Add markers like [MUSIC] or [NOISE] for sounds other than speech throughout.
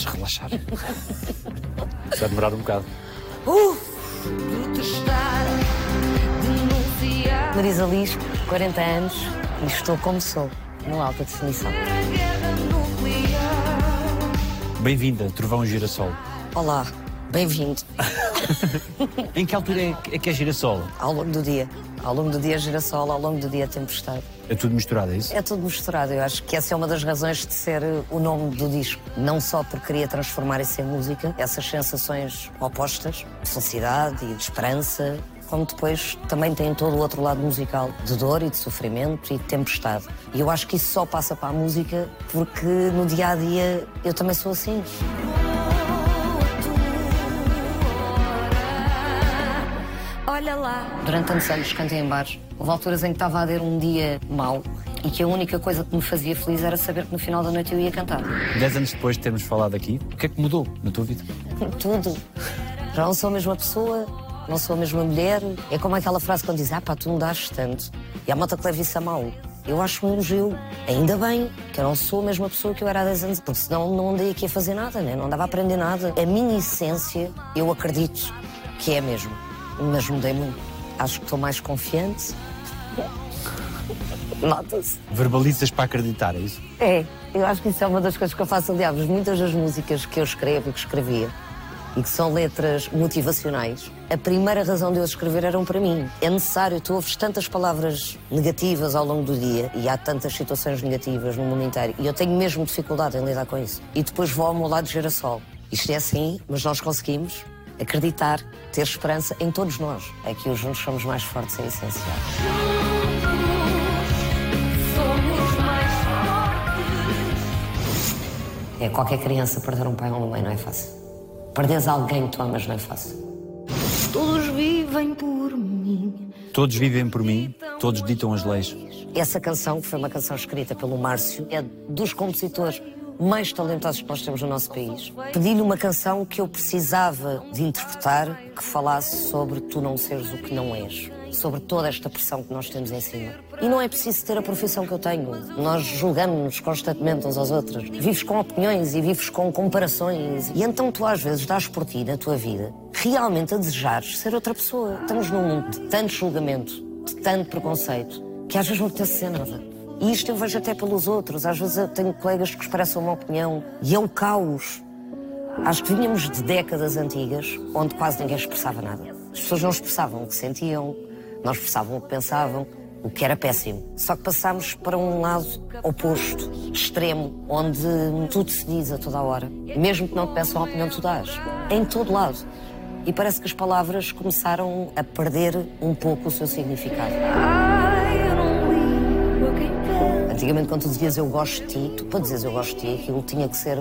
Podes relaxar. [LAUGHS] Vai demorar um bocado. protestar, denunciar Marisa Liz, 40 anos e estou como sou, no alta definição. Bem-vinda, Trovão Girassol. Olá, bem-vindo. Em que altura é que- é que é girassol? Ao longo do dia. Ao longo do dia girassol, ao longo do dia tempestade. É tudo misturado, é isso? É tudo misturado. Eu acho que essa é uma das razões de ser o nome do disco. Não só porque queria transformar isso em música, essas sensações opostas, de felicidade e de esperança, como depois também tem todo o outro lado musical, de dor e de sofrimento e de tempestade. E eu acho que isso só passa para a música porque no dia a dia eu também sou assim. Olha lá, Durante tantos anos cantei em bares. Houve alturas em que estava a ter um dia mau e que a única coisa que me fazia feliz era saber que no final da noite eu ia cantar. Dez anos depois de termos falado aqui, o que é que mudou na tua vida? [LAUGHS] Tudo. Já não sou a mesma pessoa, não sou a mesma mulher. É como aquela frase quando diz: Ah, pá, tu mudaste tanto. E há malta que leva isso a mal. Eu acho um elogio. Ainda bem que eu não sou a mesma pessoa que eu era há 10 anos, porque senão não andei aqui a fazer nada, né? não andava a aprender nada. A minha essência, eu acredito que é a mesma, mas mudei muito. Acho que estou mais confiante. [LAUGHS] Nota-se. Verbalizas para acreditar, é isso? É, eu acho que isso é uma das coisas que eu faço. Aliás, muitas das músicas que eu escrevo e que escrevia e que são letras motivacionais, a primeira razão de eu escrever eram para mim. É necessário, tu ouves tantas palavras negativas ao longo do dia e há tantas situações negativas no mundo inteiro e eu tenho mesmo dificuldade em lidar com isso. E depois vou ao meu lado de girassol. Isto é assim, mas nós conseguimos acreditar, ter esperança em todos nós. É que os juntos somos mais fortes e essenciais. somos mais fortes. É qualquer criança perder um pai ou uma mãe não é fácil. Perderes alguém que tu amas não é fácil. Todos vivem por mim. Todos vivem por mim, todos ditam as leis. Essa canção, que foi uma canção escrita pelo Márcio, é dos compositores mais talentosos que nós temos no nosso país. Pedi-lhe uma canção que eu precisava de interpretar que falasse sobre tu não seres o que não és. Sobre toda esta pressão que nós temos em cima. E não é preciso ter a profissão que eu tenho. Nós julgamos-nos constantemente uns aos outros. Vives com opiniões e vives com comparações. E então tu às vezes dás por ti na tua vida realmente a desejares ser outra pessoa. Estamos num mundo de tanto julgamento, de tanto preconceito, que às vezes não apetece ser nada. E isto eu vejo até pelos outros. Às vezes eu tenho colegas que expressam uma opinião e é o caos. Acho que vínhamos de décadas antigas onde quase ninguém expressava nada. As pessoas não expressavam o que sentiam, não expressavam o que pensavam, o que era péssimo. Só que passámos para um lado oposto, extremo, onde tudo se diz a toda hora. Mesmo que não te peçam a opinião, tu dás. Em todo lado. E parece que as palavras começaram a perder um pouco o seu significado. Antigamente, quando tu dizias eu gosto de ti, tu para dizeres eu gosto de ti, aquilo tinha que ser.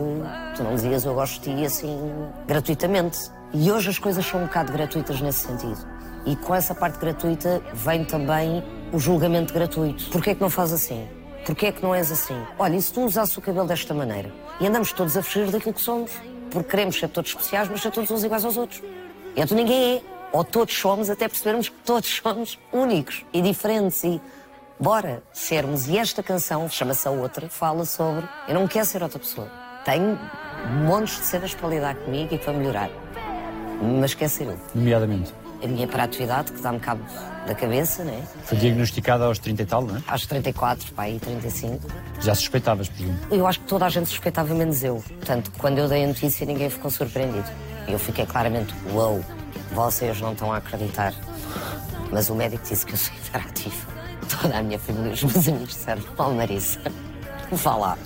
Tu não dizias eu gosto de ti assim, gratuitamente. E hoje as coisas são um bocado gratuitas nesse sentido. E com essa parte gratuita vem também o julgamento gratuito. Porquê é que não faz assim? Porquê é que não és assim? Olha, e se tu usasses o cabelo desta maneira? E andamos todos a fugir daquilo que somos. Porque queremos ser todos especiais, mas ser todos uns iguais aos outros. E então ninguém é. Ou todos somos, até percebermos que todos somos únicos e diferentes. E bora sermos. E esta canção, chama-se A Outra, fala sobre eu não quero ser outra pessoa. Tenho montes de cenas para lidar comigo e para melhorar. Mas quer ser eu. Nomeadamente. A minha hiperatividade, que dá-me cabo da cabeça, né? Foi diagnosticada aos 30 e tal, não é? Às 34, pá, e 35. Já suspeitavas, presumo. Eu acho que toda a gente suspeitava, menos eu. Portanto, quando eu dei a notícia, ninguém ficou surpreendido. Eu fiquei claramente, uou, vocês não estão a acreditar. Mas o médico disse que eu sou [LAUGHS] hiperativo. Toda a minha família, os meus amigos disseram, oh Marisa, vá lá.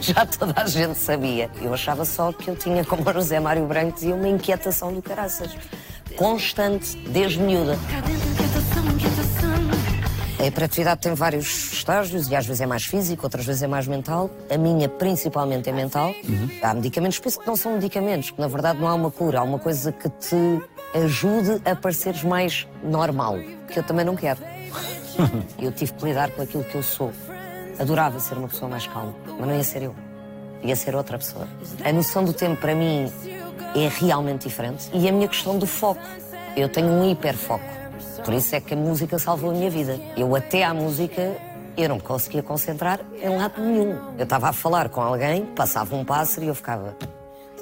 Já toda a gente sabia. Eu achava só que eu tinha, como o José Mário Branco dizia, uma inquietação do caraças. Constante, desde miúda. Cá dentro, inquietação, inquietação. A hiperatividade tem vários estágios e às vezes é mais físico, outras vezes é mais mental. A minha principalmente é mental. Há medicamentos, por isso que não são medicamentos, que na verdade não há uma cura, há uma coisa que te ajude a pareceres mais normal, que eu também não quero. [LAUGHS] eu tive que lidar com aquilo que eu sou. Adorava ser uma pessoa mais calma, mas não ia ser eu. Ia ser outra pessoa. A noção do tempo para mim é realmente diferente. E a minha questão do foco. Eu tenho um hiperfoco. Por isso é que a música salvou a minha vida. Eu até à música, eu não me conseguia concentrar em lado nenhum. Eu estava a falar com alguém, passava um pássaro e eu ficava.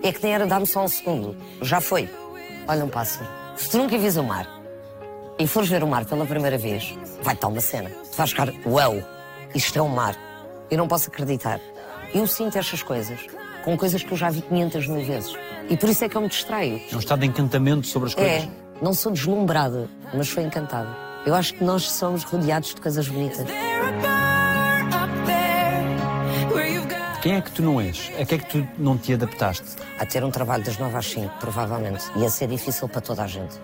É que nem era dar-me só um segundo. Já foi. Olha um pássaro. Se tu nunca vis o mar e fores ver o mar pela primeira vez, vai estar uma cena. Tu vais ficar, uau, isto é o mar. Eu não posso acreditar. Eu sinto estas coisas com coisas que eu já vi 500 mil vezes. E por isso é que eu me distraio. É um estado de encantamento sobre as coisas. É, não sou deslumbrada, mas sou encantada. Eu acho que nós somos rodeados de coisas bonitas. Quem é que tu não és? A que é que tu não te adaptaste? A ter um trabalho das 9 às 5, provavelmente. Ia ser difícil para toda a gente.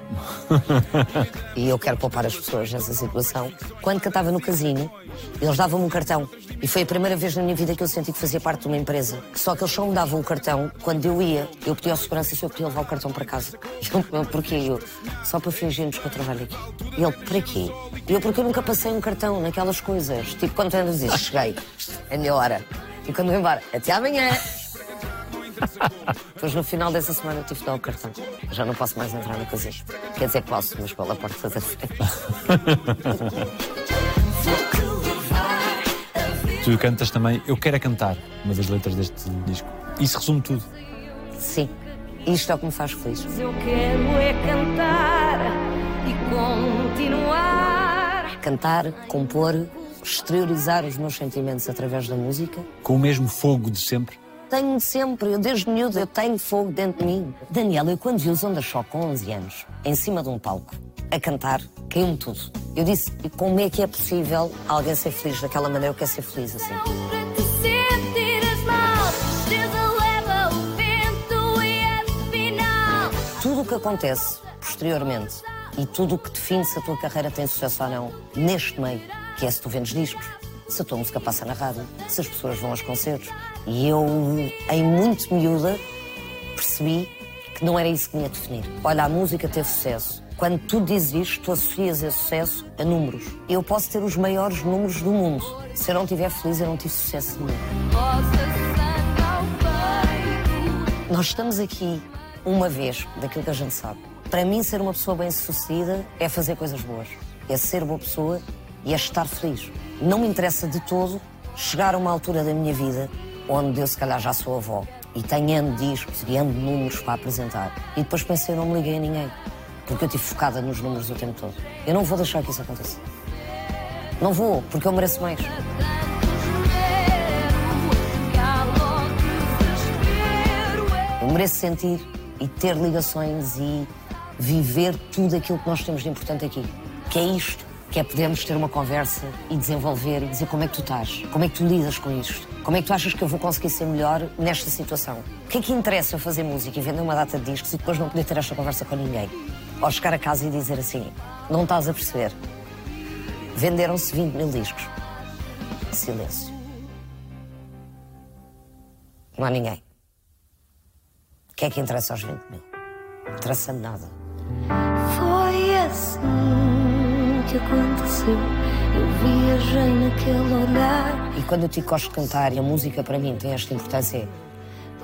[LAUGHS] e eu quero poupar as pessoas nessa situação. Quando cantava no casino, eles davam-me um cartão. E foi a primeira vez na minha vida que eu senti que fazia parte de uma empresa. Só que eles só me davam o cartão quando eu ia. Eu pedi ao segurança se eu podia levar o cartão para casa. [LAUGHS] Eu, porquê? Eu, só para fingirmos que eu trabalho aqui. E ele, para quê? E eu, porque eu nunca passei um cartão naquelas coisas. Tipo, quando tu andas dizes, cheguei, é a minha hora. E quando eu embora, até amanhã. Depois, no final dessa semana, eu tive de dar o cartão. Já não posso mais entrar no casino. Quer dizer, posso, mas pela porta da frente. Tu cantas também Eu Quero é Cantar, uma das letras deste disco. Isso resume tudo. Sim, isto é o que me faz feliz. Eu quero é cantar e continuar. Cantar, compor, exteriorizar os meus sentimentos através da música. Com o mesmo fogo de sempre. Tenho sempre, eu desde miúdo, eu tenho fogo dentro de mim. Daniela, eu quando vi os Ondas Só com 11 anos, em cima de um palco, a cantar, caiu-me tudo. Eu disse, e como é que é possível alguém ser feliz daquela maneira? Eu quero ser feliz assim. E. Tudo o que acontece posteriormente e tudo o que define se a tua carreira tem sucesso ou não, neste meio, que é se tu vendes discos, se a tua música passa na rádio, se as pessoas vão aos concertos. E eu, em muito miúda, percebi que não era isso que me ia definir. Olha, a música teve sucesso. Quando tu dizes isto, tu associas esse sucesso a números. Eu posso ter os maiores números do mundo. Se eu não estiver feliz, eu não tive sucesso nenhum. Nós estamos aqui uma vez, daquilo que a gente sabe. Para mim, ser uma pessoa bem-sucedida é fazer coisas boas. É ser boa pessoa e é estar feliz. Não me interessa de todo chegar a uma altura da minha vida onde eu, se calhar, já sou avó e tenho N discos e N números para apresentar. E depois pensei, não me liguei a ninguém. Porque eu estive focada nos números o tempo todo. Eu não vou deixar que isso aconteça. Não vou, porque eu mereço mais. Eu mereço sentir e ter ligações e viver tudo aquilo que nós temos de importante aqui. Que é isto. Que é podermos ter uma conversa e desenvolver e dizer como é que tu estás, como é que tu lidas com isto, como é que tu achas que eu vou conseguir ser melhor nesta situação. O que é que interessa eu fazer música e vender uma data de discos e depois não poder ter esta conversa com ninguém? Ou chegar a casa e dizer assim, não estás a perceber. Venderam-se 20 mil discos. Silêncio. Não há ninguém. O que é que interessa aos 20 mil? Não interessa nada. Foi assim que aconteceu. Eu viajei naquele olhar. E quando eu te gosto de cantar e a música para mim tem esta importância,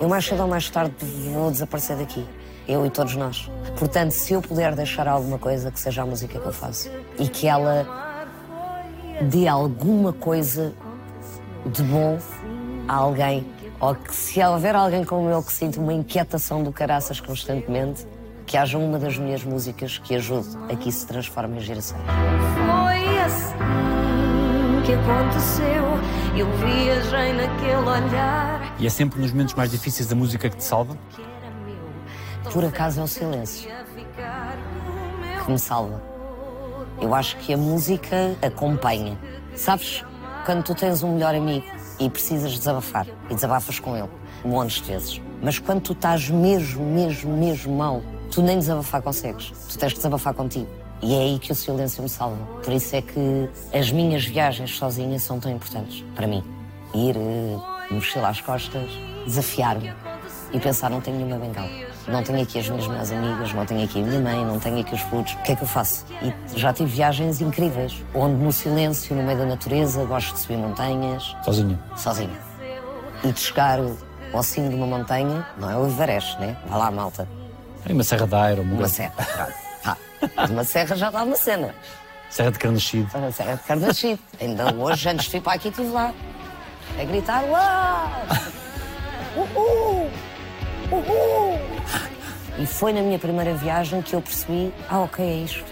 eu mais cedo ou mais tarde vou desaparecer daqui. Eu e todos nós. Portanto, se eu puder deixar alguma coisa, que seja a música que eu faço. E que ela dê alguma coisa de bom a alguém. Ou que se houver alguém como eu que sinta uma inquietação do caraças constantemente, que haja uma das minhas músicas que ajude a que isso se transforme em geração. Foi assim que aconteceu. Eu viajei naquele olhar. E é sempre nos momentos mais difíceis da música que te salva? Por acaso é o silêncio que me salva. Eu acho que a música acompanha. Sabes, quando tu tens um melhor amigo e precisas desabafar, e desabafas com ele, montes de vezes. Mas quando tu estás mesmo, mesmo, mesmo mal, tu nem desabafar consegues. Tu tens que desabafar contigo. E é aí que o silêncio me salva. Por isso é que as minhas viagens sozinha são tão importantes para mim. Ir, eh, mochila às costas, desafiar-me e pensar: não tenho nenhuma bengala. Não tenho aqui as minhas melhores amigas, não tenho aqui a minha mãe, não tenho aqui os putos. O que é que eu faço? E já tive viagens incríveis, onde no silêncio, no meio da natureza, gosto de subir montanhas, Sozinho. sozinho. E de chegar ao cimo de uma montanha, não é o Everest, né? Vá lá, malta. Em uma serra da Aero, Uma serra. De uma serra já dá uma cena. Serra de Carnascido. A Serra de Carnascido. Ainda hoje, antes de vir para aqui, estive lá. A gritar, uau! Uhul! Uhul! E foi na minha primeira viagem que eu percebi, ah, ok, é isto.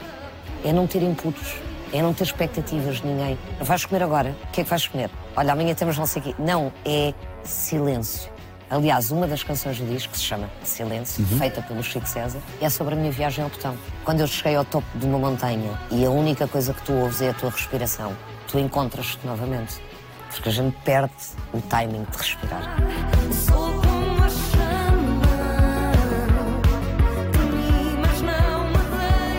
É não ter inputs, é não ter expectativas de ninguém. Vais comer agora? O que é que vais comer? Olha, amanhã temos não sei o quê. Não, é silêncio. Aliás, uma das canções do disco, que se chama Silêncio, feita pelo Chico César, é sobre a minha viagem ao botão. Quando eu cheguei ao topo de uma montanha e a única coisa que tu ouves é a tua respiração, tu encontras-te novamente. Porque a gente perde o timing de respirar. Sou como a chama de mim, mas não me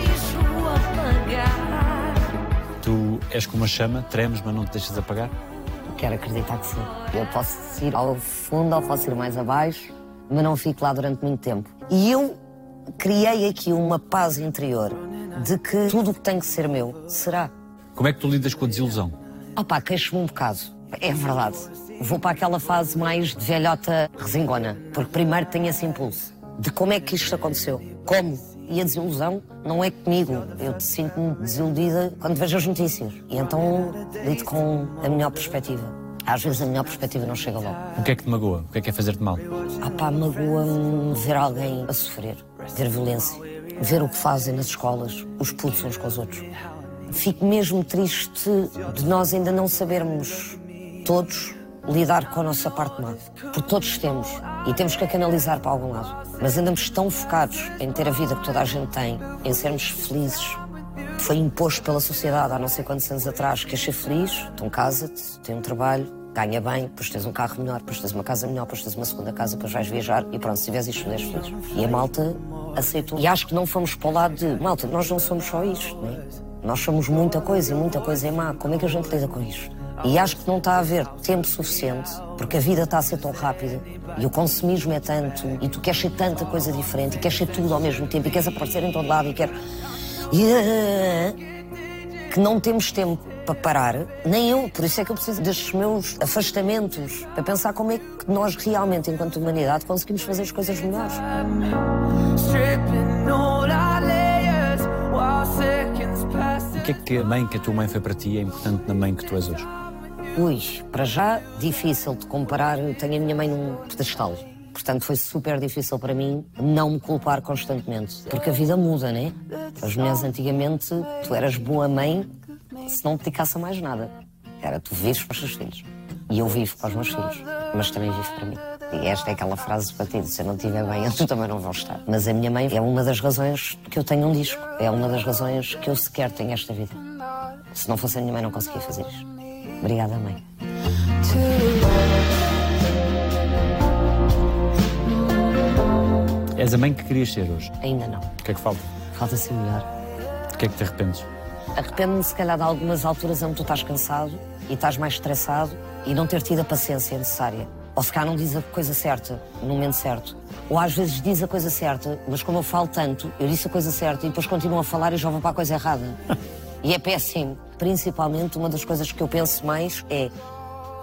deixo apagar. Tu és como uma chama, tremes, mas não te deixas apagar. Quero acreditar que sim. Eu posso ir ao fundo ou posso ir mais abaixo, mas não fico lá durante muito tempo. E eu criei aqui uma paz interior de que tudo o que tem que ser meu será. Como é que tu lidas com a desilusão? Opá, queixo-me um bocado. É verdade. Vou para aquela fase mais de velhota resingona, porque primeiro tenho esse impulso de como é que isto aconteceu. Como? E a desilusão não é comigo. Eu sinto-me desiludida quando vejo as notícias. E então lido com a melhor perspectiva. Às vezes a melhor perspectiva não chega logo. O que é que te magoa? O que é que é fazer-te mal? Ah pá, magoa-me ver alguém a sofrer, ver violência, ver o que fazem nas escolas, os putos uns com os outros. Fico mesmo triste de nós ainda não sabermos todos lidar com a nossa parte má. Porque todos temos e temos que a canalizar para algum lado. Mas andamos tão focados em ter a vida que toda a gente tem, em sermos felizes. Foi imposto pela sociedade há não sei quantos anos atrás. Queres ser feliz? Então casa-te, tem um trabalho, ganha bem, depois tens um carro melhor, depois tens uma casa melhor, depois tens uma segunda casa, depois vais viajar e pronto, se tiveres isto, és feliz. E a malta aceitou. E acho que não fomos para o lado de malta, nós não somos só isto, não é? Nós somos muita coisa e muita coisa é má. Como é que a gente lida com isto? E acho que não está a haver tempo suficiente, porque a vida está a ser tão rápida e o consumismo é tanto, e tu queres ser tanta coisa diferente, e queres ser tudo ao mesmo tempo, e queres aparecer em todo lado, e queres. que não temos tempo para parar, nem eu, por isso é que eu preciso destes meus afastamentos, para pensar como é que nós realmente, enquanto humanidade, conseguimos fazer as coisas melhores. O que é que a mãe que a tua mãe foi para ti é importante na mãe que tu és hoje? Ui, para já, difícil de comparar. Eu tenho a minha mãe num pedestal. Portanto, foi super difícil para mim não me culpar constantemente. Porque a vida muda, né? As mulheres antigamente, tu eras boa mãe se não te dedicasse a mais nada. Era tu vives para os teus filhos. E eu vivo para os meus filhos. Mas também vivo para mim. E esta é aquela frase batida: se eu não estiver bem, [LAUGHS] eles também não vão estar. Mas a minha mãe é uma das razões que eu tenho um disco. É uma das razões que eu sequer tenho esta vida. Se não fosse a minha mãe, não conseguia fazer isto. Obrigada, mãe. És a mãe que querias ser hoje. Ainda não. O que é que falta? Falta ser melhor. De que é que te arrependes? Arrependo-me, se calhar, de algumas alturas onde tu estás cansado e estás mais estressado e não ter tido a paciência necessária. Ou se calhar não diz a coisa certa no momento certo. Ou às vezes diz a coisa certa, mas como eu falo tanto, eu disse a coisa certa e depois continuo a falar e já vou para a coisa errada. [LAUGHS] e é péssimo. Principalmente, uma das coisas que eu penso mais é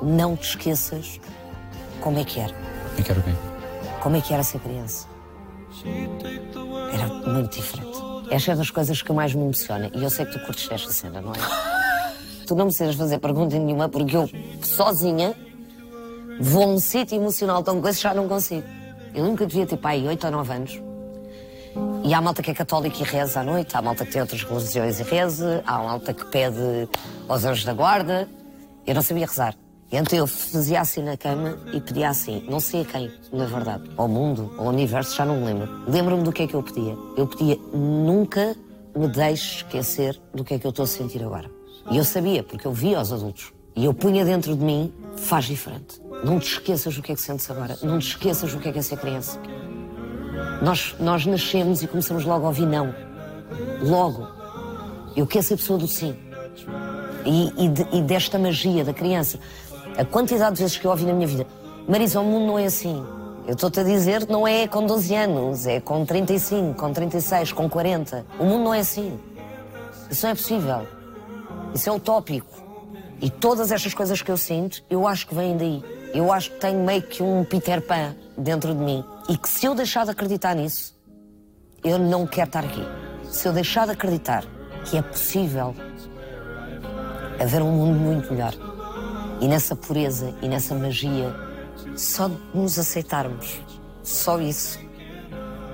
não te esqueças como é que era. Eu quero quem? Como é que era ser criança? Era muito diferente. Esta é das coisas que mais me emociona. E eu sei que tu curtes esta cena, não é? tu não me precisas fazer pergunta nenhuma, porque eu, sozinha, vou a um sítio emocional tão coisa já não consigo. Eu nunca devia ter pai 8 ou 9 anos. E há malta que é católica e reza à noite, há malta que tem outras religiões e reza, há malta que pede aos anjos da guarda. Eu não sabia rezar. Então eu fazia assim na cama e pedia assim, não sei a quem, na verdade, ao mundo, ao universo, já não me lembro. Lembro-me do que é que eu pedia. Eu pedia, nunca me deixes esquecer do que é que eu estou a sentir agora. E eu sabia, porque eu via aos adultos. E eu punha dentro de mim, faz diferente. Não te esqueças do que é que sentes agora. Não te esqueças do que é que é ser criança. Nós, nós nascemos e começamos logo a ouvir não. Logo. Eu quero ser pessoa do sim. E, e, de- e desta magia da criança. A quantidade de vezes que eu ouvi na minha vida. Marisa, o mundo não é assim. Eu estou-te a dizer que não é com 12 anos, é com 35, com 36, com 40. O mundo não é assim. Isso não é possível. Isso é utópico. E todas estas coisas que eu sinto, eu acho que vêm daí. Eu acho que tenho meio que um Peter Pan dentro de mim. E que se eu deixar de acreditar nisso, eu não quero estar aqui. Se eu deixar de acreditar que é possível a ver um mundo muito melhor. E nessa pureza e nessa magia, só de nos aceitarmos, só isso.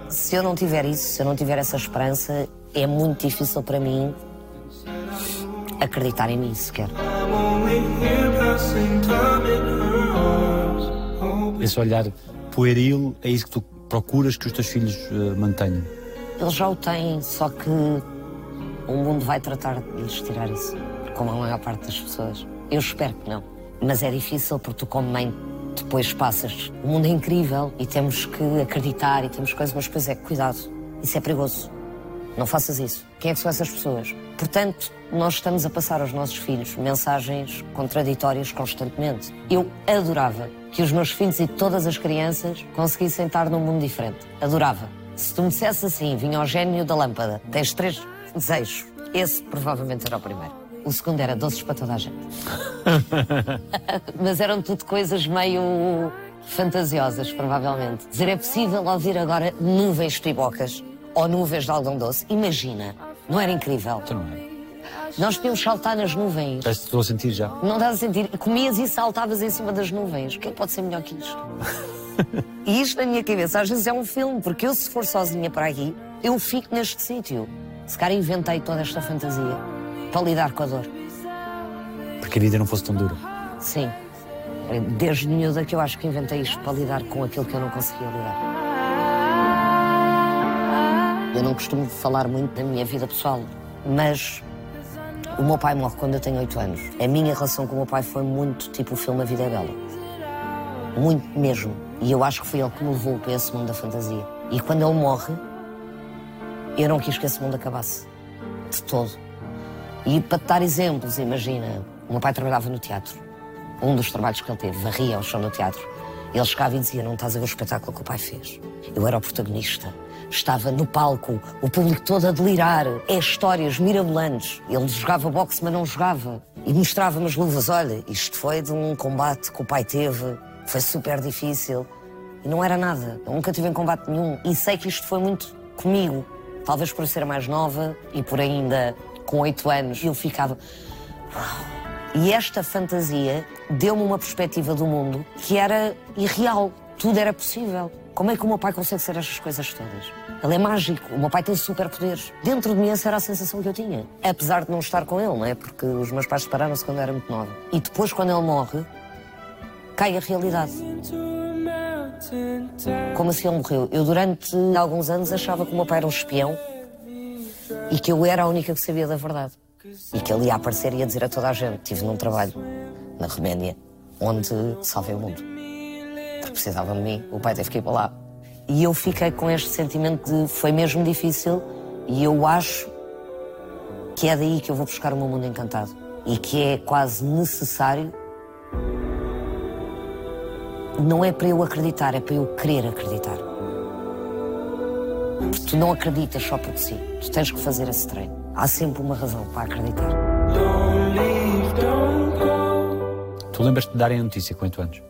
Se eu não tiver isso, se eu não tiver essa esperança, é muito difícil para mim acreditar em mim sequer. Esse olhar pueril é isso que tu procuras que os teus filhos eh, mantenham. Eles já o têm, só que o mundo vai tratar de lhes tirar isso, como a maior parte das pessoas. Eu espero que não. Mas é difícil porque tu, como mãe, depois passas. O mundo é incrível e temos que acreditar e temos coisas, mas depois é cuidado. Isso é perigoso. Não faças isso. Quem é que são essas pessoas? Portanto, nós estamos a passar aos nossos filhos mensagens contraditórias constantemente. Eu adorava que os meus filhos e todas as crianças conseguissem estar num mundo diferente. Adorava. Se tu me dissesse assim, vinha ao gênio da lâmpada, tens três desejos. Esse provavelmente era o primeiro. O segundo era doces para toda a gente. [LAUGHS] Mas eram tudo coisas meio fantasiosas, provavelmente. Dizer é possível ouvir agora nuvens de pibocas ou nuvens de algodão doce. Imagina, não era incrível? Então não é? Nós podíamos saltar nas nuvens. Que estou a sentir já. Não dá a sentir. Comias e saltavas em cima das nuvens. O que é que pode ser melhor que isto? [LAUGHS] e isto na minha cabeça às vezes é um filme, porque eu se for sozinha para aqui, eu fico neste sítio. Se calhar inventei toda esta fantasia para lidar com a dor. Porque a vida não fosse tão dura. Sim. Desde miúda que eu acho que inventei isto para lidar com aquilo que eu não conseguia lidar. Eu não costumo falar muito da minha vida pessoal, mas o meu pai morre quando eu tenho 8 anos. A minha relação com o meu pai foi muito tipo o filme A Vida é Bela. Muito mesmo. E eu acho que foi ele que me levou para esse mundo da fantasia. E quando ele morre, eu não quis que esse mundo acabasse. De todo. E para te dar exemplos, imagina, o meu pai trabalhava no teatro. Um dos trabalhos que ele teve, varria ao chão no teatro. Ele chegava e dizia: Não estás a ver o espetáculo que o pai fez. Eu era o protagonista. Estava no palco, o público todo a delirar. É histórias mirabolantes. Ele jogava boxe, mas não jogava. E mostrava-me as luvas: Olha, isto foi de um combate que o pai teve. Foi super difícil. E não era nada. Eu nunca tive em combate nenhum. E sei que isto foi muito comigo. Talvez por ser mais nova e por ainda com oito anos. Eu ficava. E esta fantasia deu-me uma perspectiva do mundo que era irreal. Tudo era possível. Como é que o meu pai consegue ser estas coisas todas? Ele é mágico. O meu pai tem superpoderes. Dentro de mim essa era a sensação que eu tinha. Apesar de não estar com ele, não é? Porque os meus pais separaram-se quando eu era muito nova. E depois, quando ele morre, cai a realidade. Como assim ele morreu? Eu, durante alguns anos, achava que o meu pai era um espião e que eu era a única que sabia da verdade. E que ele ia aparecer e ia dizer a toda a gente: Estive num trabalho na Roménia onde salvei o mundo. Porque precisava de mim, o pai teve que ir para lá. E eu fiquei com este sentimento de foi mesmo difícil e eu acho que é daí que eu vou buscar o meu mundo encantado. E que é quase necessário. Não é para eu acreditar, é para eu querer acreditar. Porque tu não acreditas só porque sim. Tu tens que fazer esse treino. Há sempre uma razão para acreditar. Tu lembras-te de darem a notícia com 8 anos?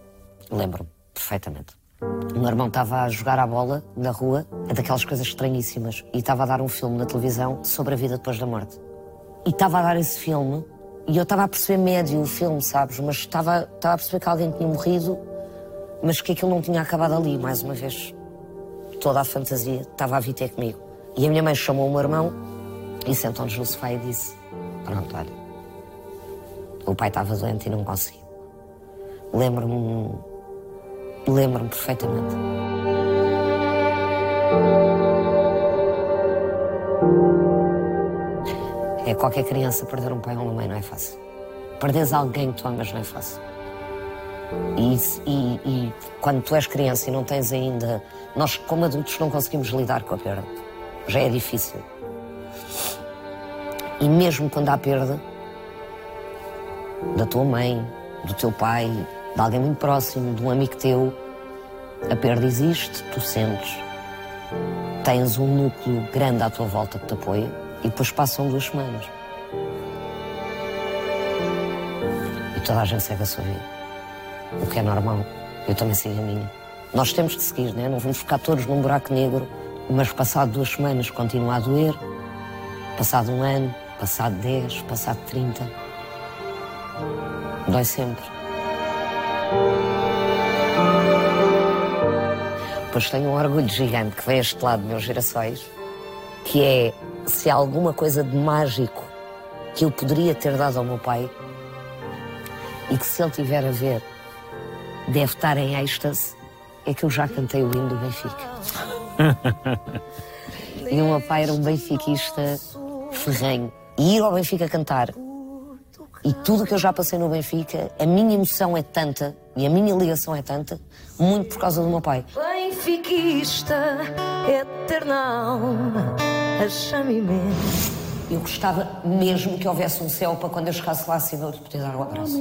Lembro-me perfeitamente. O meu irmão estava a jogar à bola na rua, é daquelas coisas estranhíssimas, e estava a dar um filme na televisão sobre a vida depois da morte. E estava a dar esse filme, e eu estava a perceber médio o filme, sabes? Mas estava, estava a perceber que alguém tinha morrido, mas que aquilo não tinha acabado ali, mais uma vez. Toda a fantasia estava a vir ter comigo. E a minha mãe chamou o meu irmão e sentou-nos no sofá e disse: Pronto, olha, o pai estava doente e não conseguiu. Lembro-me Lembro-me perfeitamente. É qualquer criança perder um pai ou uma mãe não é fácil. Perderes alguém que tu amas não é fácil. E, e- e quando tu és criança e não tens ainda. Nós, como adultos, não conseguimos lidar com a perda. Já é difícil. E mesmo quando há perda da tua mãe, do teu pai, de alguém muito próximo, de um amigo teu, a perda existe, tu sentes. Tens um núcleo grande à tua volta que te apoia e depois passam duas semanas. E toda a gente segue a sua vida. O que é normal. Eu também sigo a minha. Nós temos de seguir, né? não vamos ficar todos num buraco negro, mas passado duas semanas continua a doer, passado um ano, passado dez, passado trinta. Dói sempre. Pois tenho um orgulho gigante que vem a este lado, meus girassóis, que é se há alguma coisa de mágico que eu poderia ter dado ao meu pai e que se ele tiver a ver deve estar em êxtase, é que eu já cantei o hino do Benfica. [LAUGHS] e o meu pai era um benfiquista ferrenho. E ir ao Benfica cantar e tudo que eu já passei no Benfica, a minha emoção é tanta e a minha ligação é tanta, muito por causa do meu pai. Benfiquista, eternal, achame imenso. Eu gostava mesmo que houvesse um céu para quando eu chegasse lá acima eu lhe poder dar um abraço.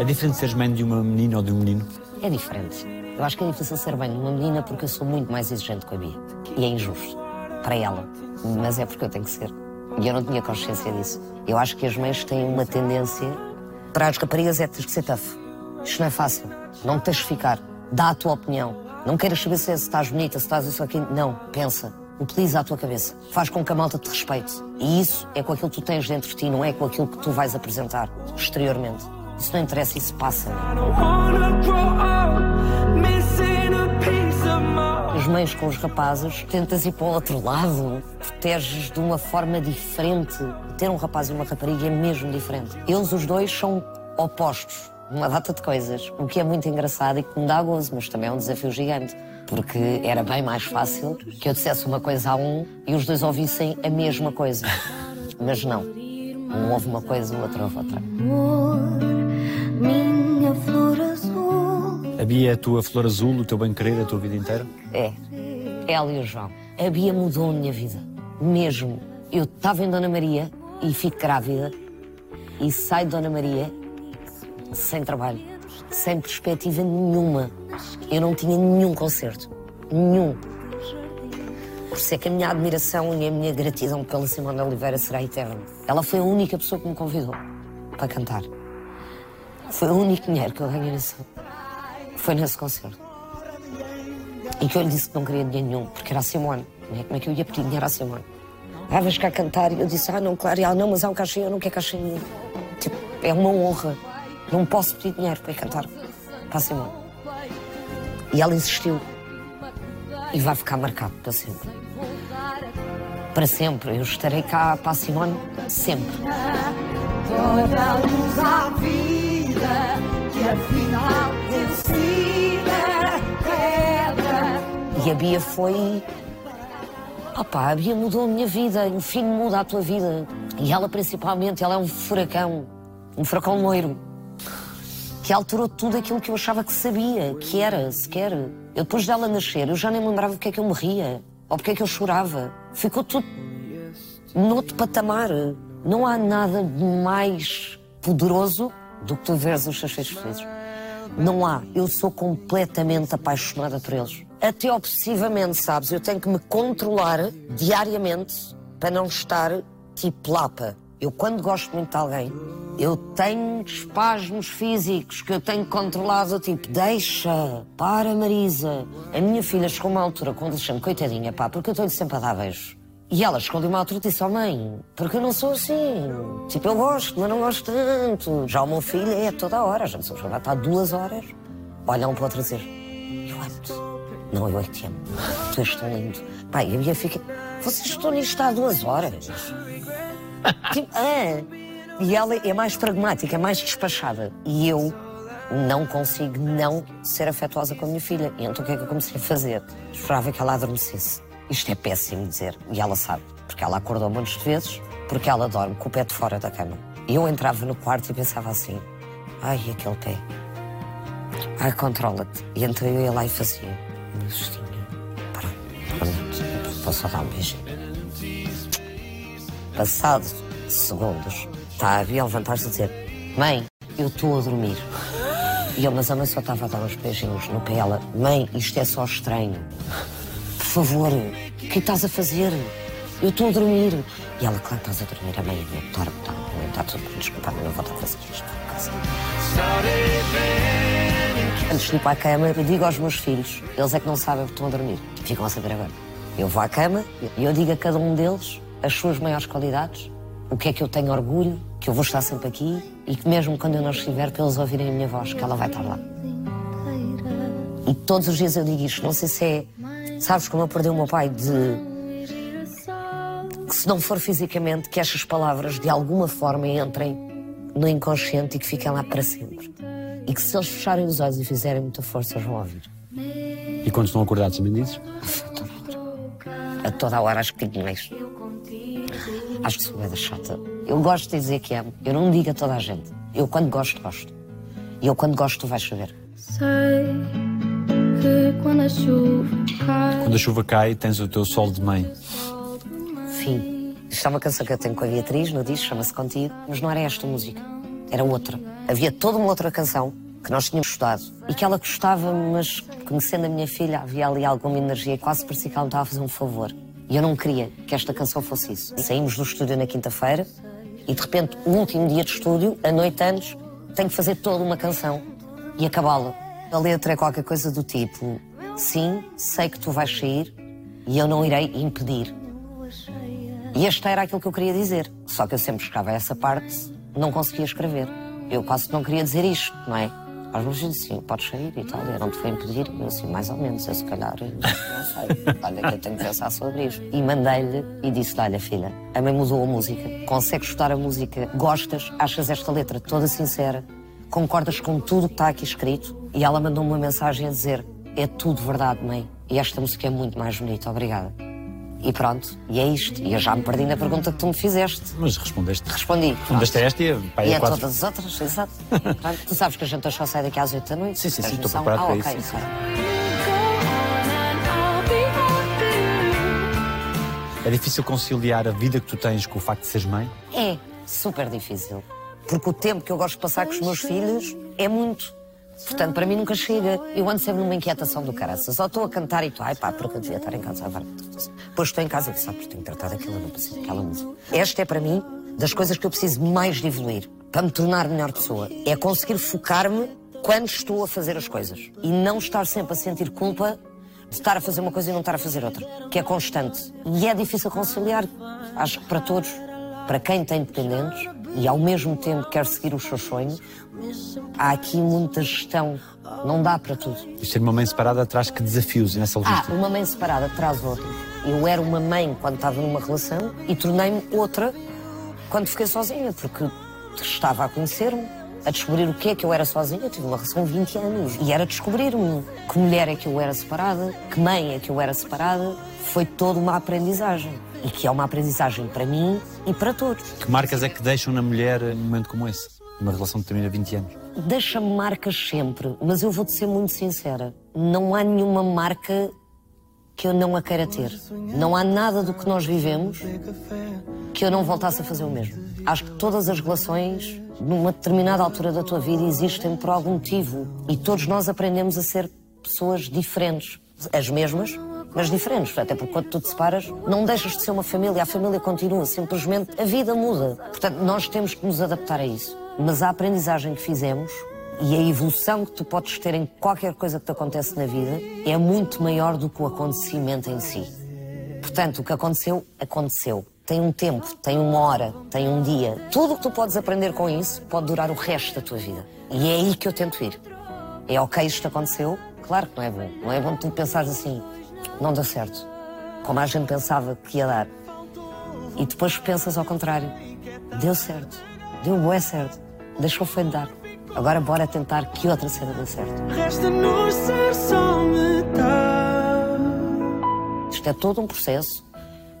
É diferente seres mãe de uma menina ou de um menino? É diferente. Eu acho que é difícil ser bem uma menina porque eu sou muito mais exigente com a Bia. E é injusto para ela. Mas é porque eu tenho que ser. E eu não tinha consciência disso. Eu acho que as mães têm uma tendência. Para as raparigas é teres que ser tough. Isto não é fácil. Não tens de ficar. Dá a tua opinião. Não queiras saber se estás bonita, se estás isso aqui. Não. Pensa. Utiliza a tua cabeça. Faz com que a malta te respeite. E isso é com aquilo que tu tens dentro de ti, não é com aquilo que tu vais apresentar exteriormente. Isso não interessa, isso passa. As mães com os rapazes, tentas ir para o outro lado, proteges de uma forma diferente. Ter um rapaz e uma rapariga é mesmo diferente. Eles, os dois, são opostos numa data de coisas, o que é muito engraçado e que me dá gozo, mas também é um desafio gigante. Porque era bem mais fácil que eu dissesse uma coisa a um e os dois ouvissem a mesma coisa. Mas não. Um ouve uma coisa, o outro ouve outra. Minha flor azul. A Bia é a tua flor azul, o teu bem-querer, a tua vida inteira? É. Ela e o João. A Bia mudou a minha vida. Mesmo. Eu estava em Dona Maria e fico grávida e saio de Dona Maria sem trabalho, sem perspectiva nenhuma. Eu não tinha nenhum concerto. Nenhum. Por isso é que a minha admiração e a minha gratidão pela Simone Oliveira será eterna. Ela foi a única pessoa que me convidou para cantar. Foi o único dinheiro que eu ganhei nesse, foi nesse concerto. E que eu lhe disse que não queria dinheiro nenhum, porque era a Simone. Né? Como é que eu ia pedir dinheiro à Simone? Ah, vais cá cantar? E eu disse, ah, não, claro. E ela, não, mas há um cachê, eu não quero cachê nenhum. Tipo, é uma honra. Não posso pedir dinheiro para ir cantar para a Simone. E ela insistiu. E vai ficar marcado para sempre. Para sempre. Eu estarei cá para a Simone sempre. Toda luz à vida, que afinal ensina quebra. E a Bia foi. Opá, a Bia mudou a minha vida. Filho muda a tua vida. E ela, principalmente, ela é um furacão. Um furacão loiro. Que alterou tudo aquilo que eu achava que sabia, que era, sequer. Eu, depois dela nascer, eu já nem lembrava porque é que eu me ria. Ou porque é que eu chorava. Ficou tudo noutro patamar. Não há nada mais poderoso do que tu veres os teus filhos felizes. Não há. Eu sou completamente apaixonada por eles. Até obsessivamente, sabes? Eu tenho que me controlar diariamente para não estar tipo lapa. Eu, quando gosto muito de alguém, eu tenho espasmos físicos que eu tenho controlado, tipo, deixa, para, Marisa. A minha filha chegou a uma altura com Alexandre, coitadinha, pá, porque eu estou-lhe sempre a dar beijos. E ela de uma altura e disse, oh mãe, porque eu não sou assim. Tipo, eu gosto, mas não gosto tanto. Já o meu filho é toda hora, já me somos já está duas horas. Olha um para o a. Não, eu é que te amo. Tu és tão lindo. Pai, a minha fica, vocês estão nisto há duas horas. Tipo, ah. E ela é mais pragmática, é mais despachada. E eu não consigo não ser afetuosa com a minha filha. E então o que é que eu comecei a fazer? Esperava que ela adormecesse. Isto é péssimo dizer. E ela sabe. Porque ela acordou muitas vezes, porque ela dorme com o pé de fora da cama. E eu entrava no quarto e pensava assim: ai, aquele pé. Ai, controla-te. E então eu ia lá e fazia. Pronto. Vou só dar um beijinho. Passado segundos, está a Bia a levantar-se e dizer: Mãe, eu estou a dormir. E eu, mas a mãe só estava a dar uns beijinhos no pé. Ela, mãe, isto é só estranho. Por favor, o que estás a fazer? Eu estou a dormir. E ela, claro estás a dormir, a mãe, eu dorme, dorme, está tudo bem, desculpa, mas não vou estar a fazer isto. Por acaso." Antes de ir para a cama, eu digo aos meus filhos, eles é que não sabem que estão a dormir. Ficam a saber agora. Eu vou à cama e eu digo a cada um deles as suas maiores qualidades o que é que eu tenho orgulho, que eu vou estar sempre aqui e que mesmo quando eu não estiver, para eles ouvirem a minha voz, que ela vai estar lá. E todos os dias eu digo isto, não sei se é. Sabes como eu perdi o meu pai de. Que se não for fisicamente, que estas palavras de alguma forma entrem no inconsciente e que fiquem lá para sempre. E que se eles fecharem os olhos e fizerem muita força, eles vão ouvir. E quando estão acordados também dizes? A toda a hora acho que digo mais. Acho que sou da chata. Eu gosto de dizer que amo. Eu não digo a toda a gente. Eu quando gosto, gosto. E eu quando gosto, tu vais saber. Sei que quando a chuva cai. Quando a chuva cai, tens o teu sol de mãe. Fim. Isto é uma canção que eu tenho com a Beatriz no disco, chama-se Contigo, mas não era esta música. Era outra. Havia toda uma outra canção que nós tínhamos estudado e que ela gostava, mas conhecendo a minha filha, havia ali alguma energia e quase parecia que ela me estava a fazer um favor. E eu não queria que esta canção fosse isso. Saímos do estúdio na quinta-feira e de repente, o último dia de estúdio, a noite antes, tenho que fazer toda uma canção e acabá-la. A letra é qualquer coisa do tipo: Sim, sei que tu vais sair e eu não irei impedir. E este era aquilo que eu queria dizer. Só que eu sempre chegava a essa parte, não conseguia escrever. Eu quase não queria dizer isto, não é? Às vezes eu disse, sim, podes sair e tal, eu não te vou impedir. Eu assim, mais ou menos, eu se calhar, não sei. Olha que eu tenho que pensar sobre isto. E mandei-lhe e disse-lhe, olha filha, a mãe mudou a música, consegues estudar a música, gostas, achas esta letra toda sincera, concordas com tudo que está aqui escrito? E ela mandou-me uma mensagem a dizer, é tudo verdade, mãe, e esta música é muito mais bonita, obrigada. E pronto, e é isto. E eu já me perdi na pergunta que tu me fizeste. Mas respondeste. Respondi. Respondeste a esta e a, pá, E a quatro. todas as outras, exato. [LAUGHS] Tu sabes que a gente só sai daqui às 8 da noite? Sim, sim, sim, estou preparado ah, para ok, isso, sim, ok. É difícil conciliar a vida que tu tens com o facto de seres mãe? É super difícil. Porque o tempo que eu gosto de passar com os meus filhos é muito. Portanto, para mim nunca chega. Eu ando sempre numa inquietação do caraças. Ou estou a cantar e tu, ai pá, porque eu devia estar em casa agora. Depois estou em casa e tu sabes, tenho daquilo, eu não preciso daquela música. Esta é para mim das coisas que eu preciso mais de evoluir para me tornar melhor pessoa. É conseguir focar-me quando estou a fazer as coisas e não estar sempre a sentir culpa de estar a fazer uma coisa e não estar a fazer outra, que é constante. E é difícil conciliar, acho que para todos, para quem tem dependentes e ao mesmo tempo quer seguir os seus sonhos, há aqui muita gestão, não dá para tudo. E ser uma mãe separada traz que desafios nessa Ah, logística? uma mãe separada traz outros. Eu era uma mãe quando estava numa relação e tornei-me outra quando fiquei sozinha, porque estava a conhecer-me, a descobrir o que é que eu era sozinha. Eu tive uma relação de 20 anos e era descobrir-me que mulher é que eu era separada, que mãe é que eu era separada. Foi toda uma aprendizagem. E que é uma aprendizagem para mim e para todos. Que marcas é que deixam na mulher num momento como esse? Uma relação que termina 20 anos. Deixa-me marcas sempre, mas eu vou-te ser muito sincera. Não há nenhuma marca que eu não a queira ter. Não há nada do que nós vivemos que eu não voltasse a fazer o mesmo. Acho que todas as relações, numa determinada altura da tua vida, existem por algum motivo. E todos nós aprendemos a ser pessoas diferentes. As mesmas, mas diferentes. Até porque quando tu te separas, não deixas de ser uma família. A família continua. Simplesmente a vida muda. Portanto, nós temos que nos adaptar a isso. Mas a aprendizagem que fizemos e a evolução que tu podes ter em qualquer coisa que te acontece na vida é muito maior do que o acontecimento em si. Portanto, o que aconteceu, aconteceu. Tem um tempo, tem uma hora, tem um dia. Tudo o que tu podes aprender com isso pode durar o resto da tua vida. E é aí que eu tento ir. É ok, isto aconteceu? Claro que não é bom. Não é bom tu pensares assim, não deu certo. Como a gente pensava que ia dar. E depois pensas ao contrário. Deu certo. Deu bué certo. Deixou foi de dar. Agora bora tentar que outra cena dê certo. Resta-nos ser só metade. Isto é todo um processo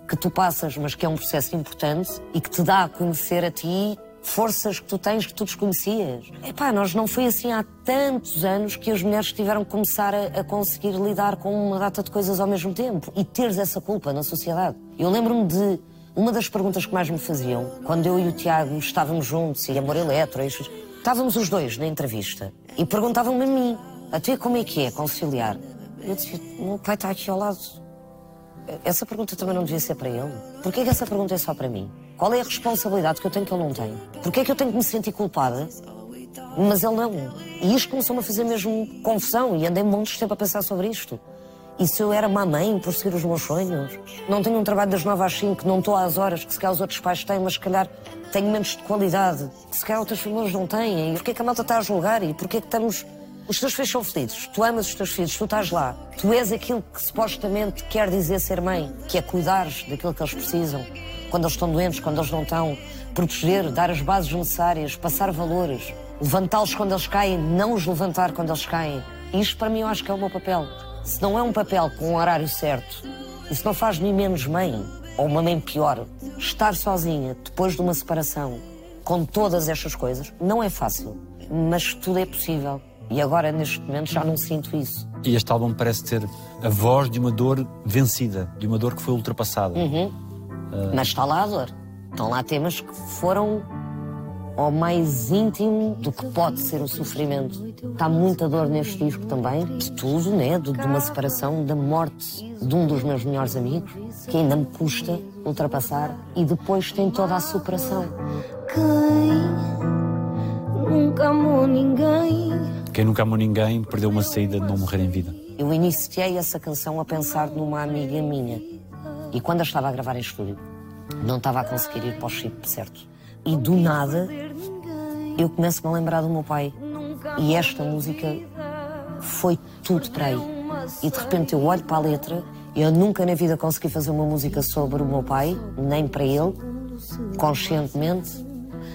que tu passas, mas que é um processo importante e que te dá a conhecer a ti forças que tu tens que tu desconhecias. Epá, nós não foi assim há tantos anos que as mulheres tiveram que começar a, a conseguir lidar com uma data de coisas ao mesmo tempo e teres essa culpa na sociedade. Eu lembro-me de uma das perguntas que mais me faziam quando eu e o Tiago estávamos juntos e Amor Eletro, e estávamos os dois na entrevista e perguntavam-me a mim, a ti como é que é conciliar? Eu dizia, o meu pai está aqui ao lado. Essa pergunta também não devia ser para ele. Porquê que essa pergunta é só para mim? Qual é a responsabilidade que eu tenho que ele não tem? Porquê que eu tenho que me sentir culpada, mas ele não? E isto começou-me a fazer mesmo confusão e andei montes de tempo a pensar sobre isto. E se eu era uma mãe por seguir os meus sonhos? Não tenho um trabalho das 9 às 5, não estou às horas que se calhar os outros pais têm, mas se calhar tenho menos de qualidade, que se calhar outras famílias não têm. E porquê que a malta está a julgar? E porquê que estamos. Os teus filhos são felizes, tu amas os teus filhos, tu estás lá. Tu és aquilo que supostamente quer dizer ser mãe, que é cuidares daquilo que eles precisam. Quando eles estão doentes, quando eles não estão. Proteger, dar as bases necessárias, passar valores. Levantá-los quando eles caem, não os levantar quando eles caem. Isto para mim eu acho que é o meu papel. Se não é um papel com um horário certo, isso não faz nem menos mãe, ou uma mãe pior. Estar sozinha depois de uma separação, com todas estas coisas, não é fácil. Mas tudo é possível. E agora, neste momento, já não sinto isso. E este álbum parece ter a voz de uma dor vencida, de uma dor que foi ultrapassada. Mas está lá a dor. Estão lá temas que foram ao mais íntimo do que pode ser o sofrimento. Está muita dor neste disco também, de tudo, né? De, de uma separação, da morte de um dos meus melhores amigos, que ainda me custa ultrapassar, e depois tem toda a superação. Quem nunca amou ninguém. Quem nunca amou ninguém perdeu uma saída de não morrer em vida. Eu iniciei essa canção a pensar numa amiga minha. E quando a estava a gravar em estúdio, não estava a conseguir ir para o chip certo. E do nada, eu começo-me a lembrar do meu pai. E esta música foi tudo para aí. E de repente eu olho para a letra, eu nunca na vida consegui fazer uma música sobre o meu pai, nem para ele, conscientemente,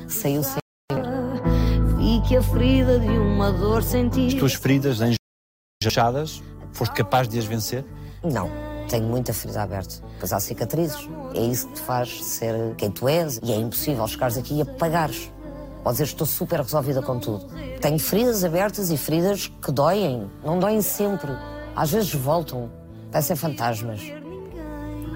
saiu sem. Que a ferida de uma dor senti. As tuas feridas enjachadas, foste capaz de as vencer? Não, tenho muita ferida aberta. Pois há cicatrizes. É isso que te faz ser quem tu és. E é impossível chegares aqui e apagares. Ou dizer, estou super resolvida com tudo. Tenho feridas abertas e feridas que doem. Não doem sempre. Às vezes voltam. Parecem fantasmas.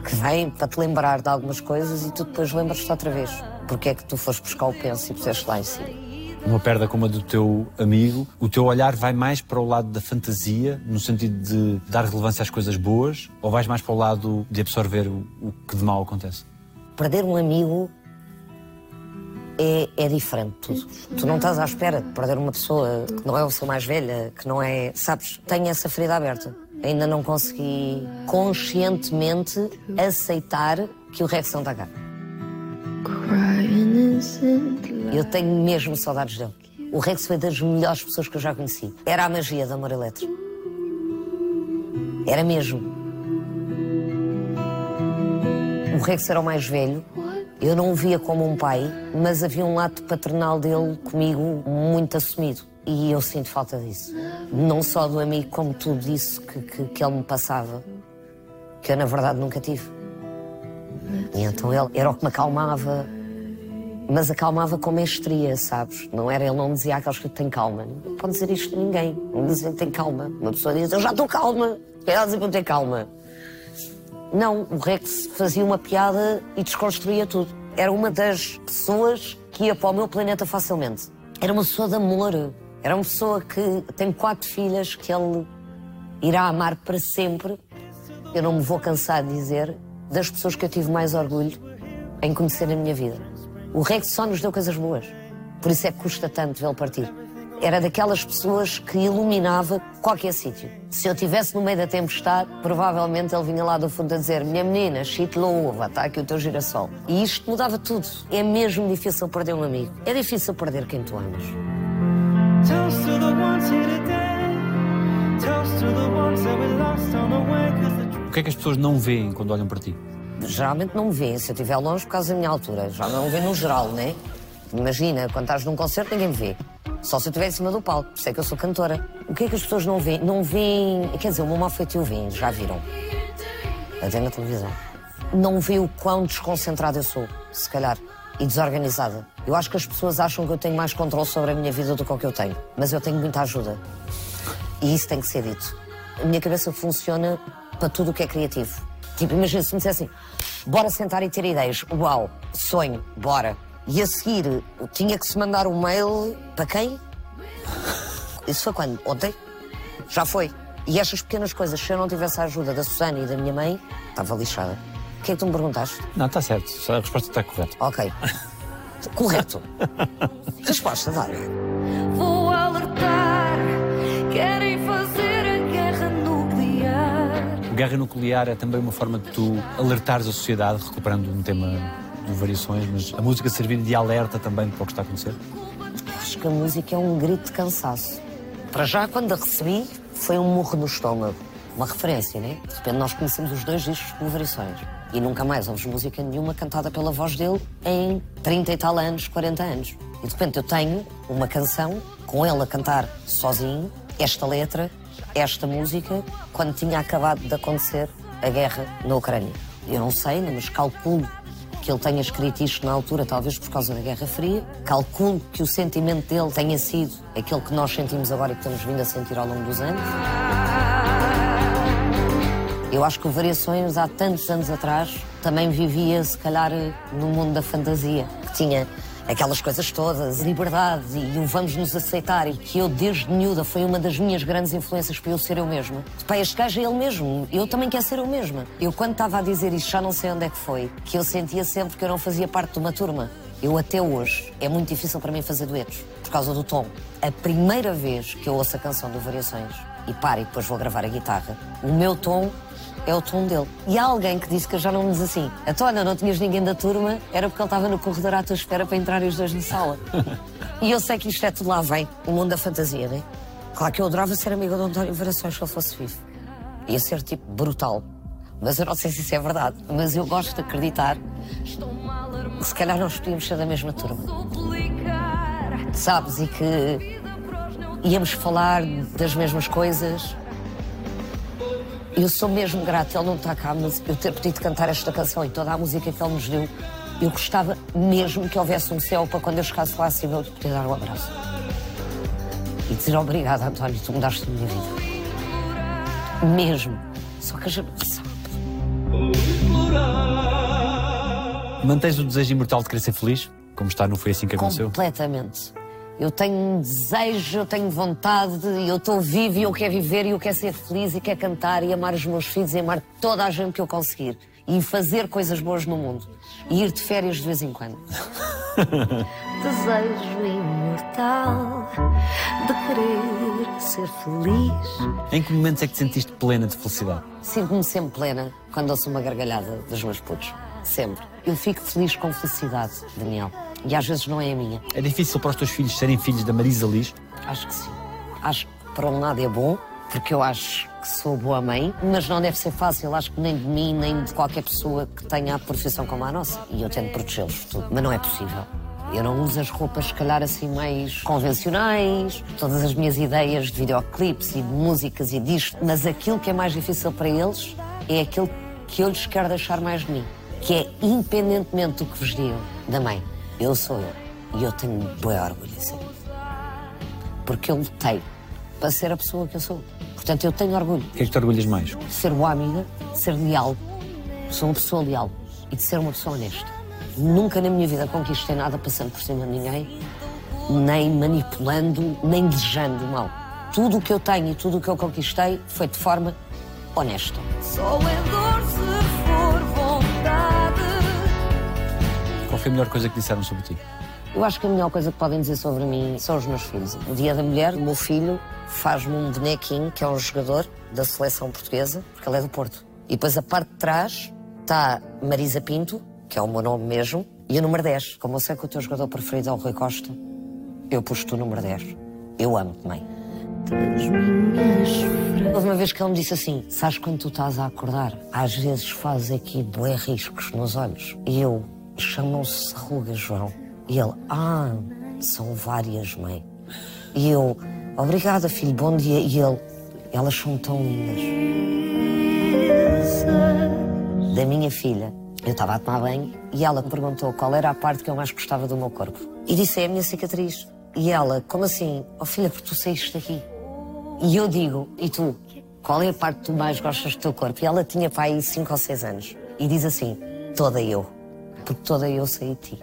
Que vêm para te lembrar de algumas coisas e tu depois lembras-te outra vez. Porque é que tu foste buscar o penso e puseste lá em cima. Uma perda como a do teu amigo, o teu olhar vai mais para o lado da fantasia, no sentido de dar relevância às coisas boas, ou vais mais para o lado de absorver o, o que de mal acontece? Perder um amigo é, é diferente de tudo. Tu não estás à espera de perder uma pessoa que não é a pessoa mais velha, que não é. Sabes, tenho essa ferida aberta. Ainda não consegui conscientemente aceitar que o Rex não está cá. Crying. Eu tenho mesmo saudades dele. O Rex foi das melhores pessoas que eu já conheci. Era a magia do amor elétrico. Era mesmo. O Rex era o mais velho. Eu não o via como um pai, mas havia um lado paternal dele comigo muito assumido. E eu sinto falta disso. Não só do amigo, como tudo isso que, que, que ele me passava, que eu na verdade nunca tive. E então ele era o que me acalmava, mas acalmava com mestria, sabes? Não era, ele não dizia aquelas que tem calma. Não pode dizer isto a ninguém. Não dizem tem calma. Uma pessoa diz, eu já estou calma. Quer dizer eu tenho calma. Não, o Rex fazia uma piada e desconstruía tudo. Era uma das pessoas que ia para o meu planeta facilmente. Era uma pessoa de amor. Era uma pessoa que tem quatro filhas que ele irá amar para sempre. Eu não me vou cansar de dizer das pessoas que eu tive mais orgulho em conhecer na minha vida. O Rex só nos deu coisas boas. Por isso é que custa tanto vê-lo partir. Era daquelas pessoas que iluminava qualquer sítio. Se eu estivesse no meio da tempestade, provavelmente ele vinha lá do fundo a dizer: Minha menina, chite louva, está aqui o teu girassol. E isto mudava tudo. É mesmo difícil perder um amigo. É difícil perder quem tu amas. O que é que as pessoas não veem quando olham para ti? Geralmente não me vêem se eu estiver longe por causa da minha altura. Já não me vê no geral, né? Imagina, quando estás num concerto, ninguém me vê. Só se eu estiver em cima do palco. Por isso é que eu sou cantora. O que é que as pessoas não veem? Não veem. Quer dizer, o meu mal feito vêm, já viram. Até na televisão. Não vê o quão desconcentrada eu sou, se calhar. E desorganizada. Eu acho que as pessoas acham que eu tenho mais controle sobre a minha vida do que o que eu tenho. Mas eu tenho muita ajuda. E isso tem que ser dito. A minha cabeça funciona para tudo o que é criativo. Tipo, imagina se me dissessem, bora sentar e ter ideias. Uau, sonho, bora. E a seguir, tinha que se mandar um mail para quem? Isso foi quando? Ontem? Já foi. E estas pequenas coisas, se eu não tivesse a ajuda da Susana e da minha mãe, estava lixada. O que é que tu me perguntaste? Não, está certo. A resposta está correta. Ok. Correto. [LAUGHS] Resposta dada. Vou alertar. Querem guerra nuclear. É também uma forma de tu alertares a sociedade, recuperando um tema de variações, mas a música servir de alerta também para o que está a acontecer? Acho que a música é um grito de cansaço. Para já, quando a recebi, foi um murro no estômago. Uma referência, né? De repente nós conhecemos os dois discos de Variações. E nunca mais ouves música nenhuma cantada pela voz dele em 30 e tal anos, 40 anos. E de repente eu tenho uma canção com ele a cantar sozinho, esta letra, esta música, quando tinha acabado de acontecer a guerra na Ucrânia. Eu não sei, mas calculo que ele tenha escrito isto na altura, talvez por causa da Guerra Fria. Calculo que o sentimento dele tenha sido aquele que nós sentimos agora e que temos vindo a sentir ao longo dos anos. Eu acho que o Variações, há tantos anos atrás, também vivia, se calhar, no mundo da fantasia, que tinha aquelas coisas todas, liberdade e o vamos nos aceitar, e que eu, desde miúda, foi uma das minhas grandes influências para eu ser eu mesma. Pá, este gajo é ele mesmo, eu também quero ser eu mesma. Eu, quando estava a dizer isto, já não sei onde é que foi, que eu sentia sempre que eu não fazia parte de uma turma. Eu, até hoje, é muito difícil para mim fazer duetos, por causa do tom. A primeira vez que eu ouço a canção do Variações, e paro e depois vou gravar a guitarra, o meu tom é o tom dele. E há alguém que disse que eu já não me diz assim. Então, olha, não tinhas ninguém da turma, era porque ele estava no corredor à tua espera para entrarem os dois na sala. [LAUGHS] e eu sei que isto é tudo lá vem, o mundo da fantasia, né? Claro que eu adorava ser amigo do António Variações se ele fosse vivo. Ia ser tipo brutal. Mas eu não sei se isso é verdade. Mas eu gosto de acreditar que se calhar nós podíamos ser da mesma turma. Sabes? E que íamos falar das mesmas coisas. Eu sou mesmo grata, ele não está cá, mas eu ter podido cantar esta canção e toda a música que ele nos deu, eu gostava mesmo que houvesse um céu para quando eu chegasse lá acima eu te poder dar um abraço. E dizer obrigada, António, tu mudaste a minha vida. Mesmo. Só que a gente sabe. Mantens o desejo imortal de querer ser feliz? Como está, não foi assim que aconteceu? Completamente. Eu tenho um desejo, eu tenho vontade, eu estou vivo e eu quero viver e eu quero ser feliz e quero cantar e amar os meus filhos e amar toda a gente que eu conseguir. E fazer coisas boas no mundo. E ir de férias de vez em quando. [LAUGHS] Desejo imortal de querer ser feliz. Em que momentos é que te sentiste plena de felicidade? Sinto-me sempre plena quando ouço uma gargalhada dos meus putos. Sempre. Eu fico feliz com felicidade, Daniel. E às vezes não é a minha. É difícil para os teus filhos serem filhos da Marisa Liz? Acho que sim. Acho que, por um lado, é bom, porque eu acho que sou boa mãe, mas não deve ser fácil. Acho que nem de mim, nem de qualquer pessoa que tenha a profissão como a nossa. E eu tento protegê-los de tudo. Mas não é possível. Eu não uso as roupas, se calhar, assim mais convencionais, todas as minhas ideias de videoclipes e de músicas e disto, mas aquilo que é mais difícil para eles é aquilo que eu lhes quero deixar mais de mim, que é, independentemente do que vos digam, da mãe, eu sou eu. E eu tenho bem orgulho disso. Porque eu lutei para ser a pessoa que eu sou. Portanto, eu tenho orgulho O que é que te orgulhas mais? de ser boa amiga, de ser leal. Sou uma pessoa leal e de ser uma pessoa honesta. Nunca na minha vida conquistei nada passando por cima de ninguém, nem manipulando, nem desejando mal. Tudo o que eu tenho e tudo o que eu conquistei foi de forma honesta. Foi a melhor coisa que disseram sobre ti? Eu acho que a melhor coisa que podem dizer sobre mim são os meus filhos. No Dia da Mulher, o meu filho faz-me um bonequinho, que é um jogador da seleção portuguesa, porque ele é do Porto. E depois a parte de trás está Marisa Pinto, que é o meu nome mesmo, e o número 10. Como eu sei que o teu jogador preferido é o Rui Costa, eu pus-te o número 10. Eu amo-te, mãe. Houve uma vez que ele me disse assim: Sabes quando tu estás a acordar? Às vezes fazes aqui bué riscos nos olhos. E eu, chamam-se rugas, João. E ele, ah, são várias, mãe. E eu, obrigada, filho, bom dia. E ele, elas são tão lindas. Da minha filha, eu estava a tomar banho e ela me perguntou qual era a parte que eu mais gostava do meu corpo. E disse, é a minha cicatriz. E ela, como assim? Oh filha, porque tu saíste daqui. E eu digo, e tu? Qual é a parte que tu mais gostas do teu corpo? E ela tinha pai aí 5 ou 6 anos. E diz assim, toda eu. Porque toda eu de ti.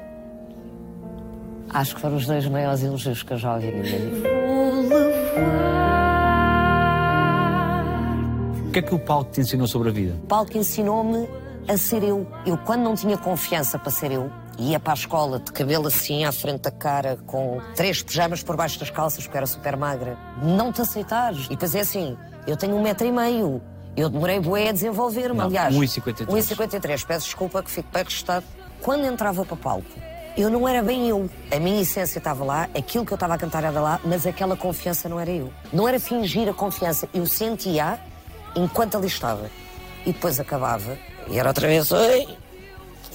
Acho que foram os dois maiores elogios que eu já ouvi na minha vida. O que é que o palco te ensinou sobre a vida? O palco ensinou-me a ser eu. Eu, quando não tinha confiança para ser eu, ia para a escola de cabelo assim à frente da cara, com três pijamas por baixo das calças, porque era super magra. Não te aceitares. E depois é assim, eu tenho um metro e meio. Eu demorei bué a desenvolver-me, aliás. 1,53. 1,53. Peço desculpa que fico bem registado. Quando entrava para palco, eu não era bem eu. A minha essência estava lá, aquilo que eu estava a cantar era lá, mas aquela confiança não era eu. Não era fingir a confiança. Eu sentia enquanto ali estava. E depois acabava. E era outra vez,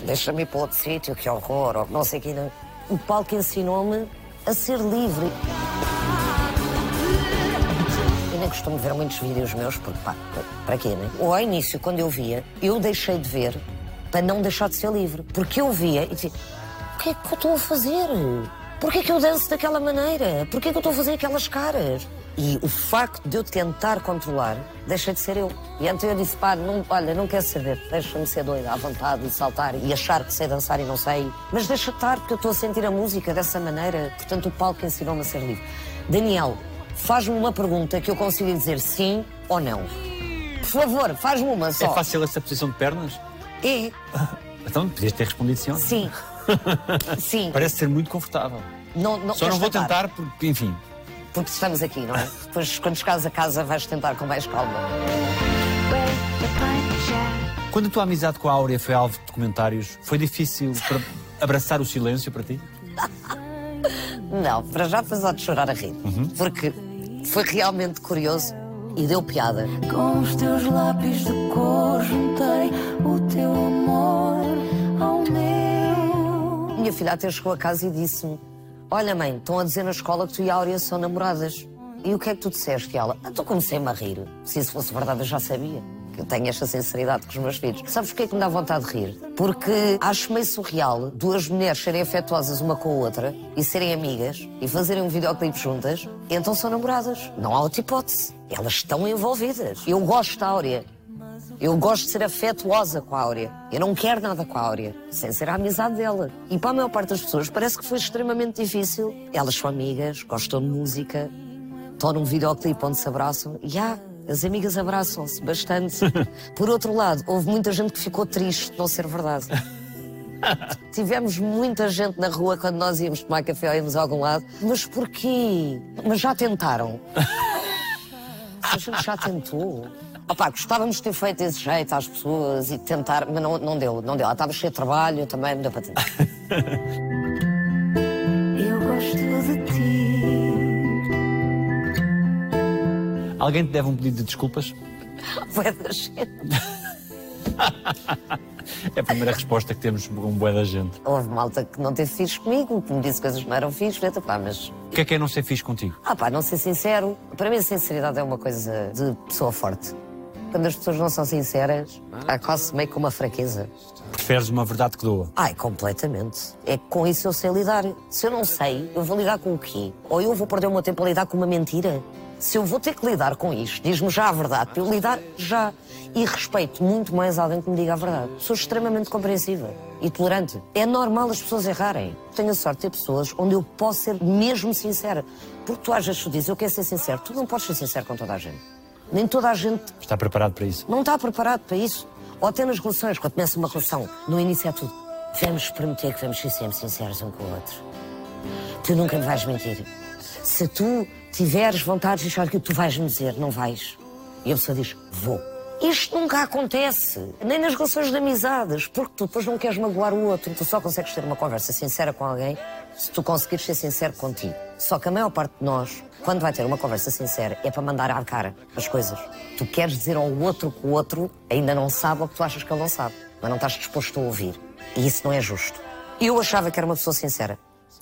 deixa-me ir para outro sítio, que horror, ou não sei o que. não." O palco ensinou-me a ser livre. Eu nem costumo ver muitos vídeos meus, porque pá, para quê, né? Ou ao início, quando eu via, eu deixei de ver para não deixar de ser livre. Porque eu via e dizia, o que é que eu estou a fazer? Porquê que eu danço daquela maneira? Porquê que eu estou a fazer aquelas caras? E o facto de eu tentar controlar, deixei de ser eu. E então eu disse, pá, não, olha, não quero saber, deixa-me ser doida, à vontade de saltar e achar que sei dançar e não sei. Mas deixa estar, porque eu estou a sentir a música dessa maneira. Portanto, o palco ensinou-me a ser livre. Daniel, faz-me uma pergunta que eu consiga dizer sim ou não. Por favor, faz-me uma só. É fácil essa posição de pernas? É, Então podias ter respondido sim. ou não. sim. [LAUGHS] Sim. Parece ser muito confortável. Não, não, Só não queres vou tentar porque, enfim, Porque estamos aqui, não é? Depois, quando chegares a casa, vais tentar com mais calma. Quando a tua amizade com a Áurea foi alvo de comentários, foi difícil para abraçar o silêncio para ti? Não, para já foi só de chorar a rir. Porque foi realmente curioso e deu piada. Com os teus lápis de cor juntei o teu amor ao meu. Minha filha até chegou a casa e disse-me: Olha, mãe, estão a dizer na escola que tu e a Áurea são namoradas. E o que é que tu disseste? E ela: ah, Então comecei-me a rir. Se isso fosse verdade, eu já sabia. Eu tenho esta sinceridade com os meus filhos. Sabes porquê que me dá vontade de rir? Porque acho meio surreal duas mulheres serem afetuosas uma com a outra e serem amigas e fazerem um videoclipe juntas, então são namoradas. Não há outra hipótese. Elas estão envolvidas. Eu gosto da Áurea. Eu gosto de ser afetuosa com a Áurea. Eu não quero nada com a Áurea, sem ser a amizade dela. E para a maior parte das pessoas parece que foi extremamente difícil. Elas são amigas, gostam de música, estão num videoclipe onde se abraçam. E há, as amigas abraçam-se bastante. [LAUGHS] Por outro lado, houve muita gente que ficou triste de não ser verdade. [LAUGHS] Tivemos muita gente na rua quando nós íamos tomar café ou íamos a algum lado. Mas porquê? Mas já tentaram. [LAUGHS] A gente já tentou. Opa, gostávamos de ter feito esse jeito às pessoas e tentar, mas não, não deu, não deu. Ela estava cheia de trabalho, também não deu para tentar. Eu gosto de ti. Alguém te deve um pedido de desculpas? [LAUGHS] Foi da gente. [LAUGHS] É a primeira resposta que temos com um bué da gente. Houve malta que não teve filhos comigo, que me disse coisas que não eram filhos, eita, pá, mas. O que é que é não ser fixe contigo? Ah, pá, não ser sincero. Para mim, a sinceridade é uma coisa de pessoa forte. Quando as pessoas não são sinceras, há quase meio com uma fraqueza. Preferes uma verdade que doa? Ai, completamente. É que com isso eu sei lidar. Se eu não sei, eu vou lidar com o quê? Ou eu vou perder o meu tempo a lidar com uma mentira? Se eu vou ter que lidar com isto, diz-me já a verdade, para eu lidar já. E respeito muito mais alguém que me diga a verdade. Sou extremamente compreensiva e tolerante. É normal as pessoas errarem. Tenho a sorte de ter pessoas onde eu posso ser mesmo sincera. Porque tu às vezes tu dizes, eu quero ser sincero. Tu não podes ser sincero com toda a gente. Nem toda a gente Está preparado para isso? não está preparado para isso. Ou até nas relações, quando começa uma relação, no início é tudo. Vamos prometer que vamos ser sempre sinceros um com o outro. Tu nunca me vais mentir. Se tu tiveres vontade de achar que tu vais me dizer, não vais. E a pessoa diz, vou. Isto nunca acontece, nem nas relações de amizades, porque tu depois não queres magoar o outro. Tu só consegues ter uma conversa sincera com alguém se tu conseguires ser sincero contigo. Só que a maior parte de nós, quando vai ter uma conversa sincera, é para mandar à cara as coisas. Tu queres dizer ao outro que o outro ainda não sabe o que tu achas que ele não sabe, mas não estás disposto a ouvir. E isso não é justo. Eu achava que era uma pessoa sincera.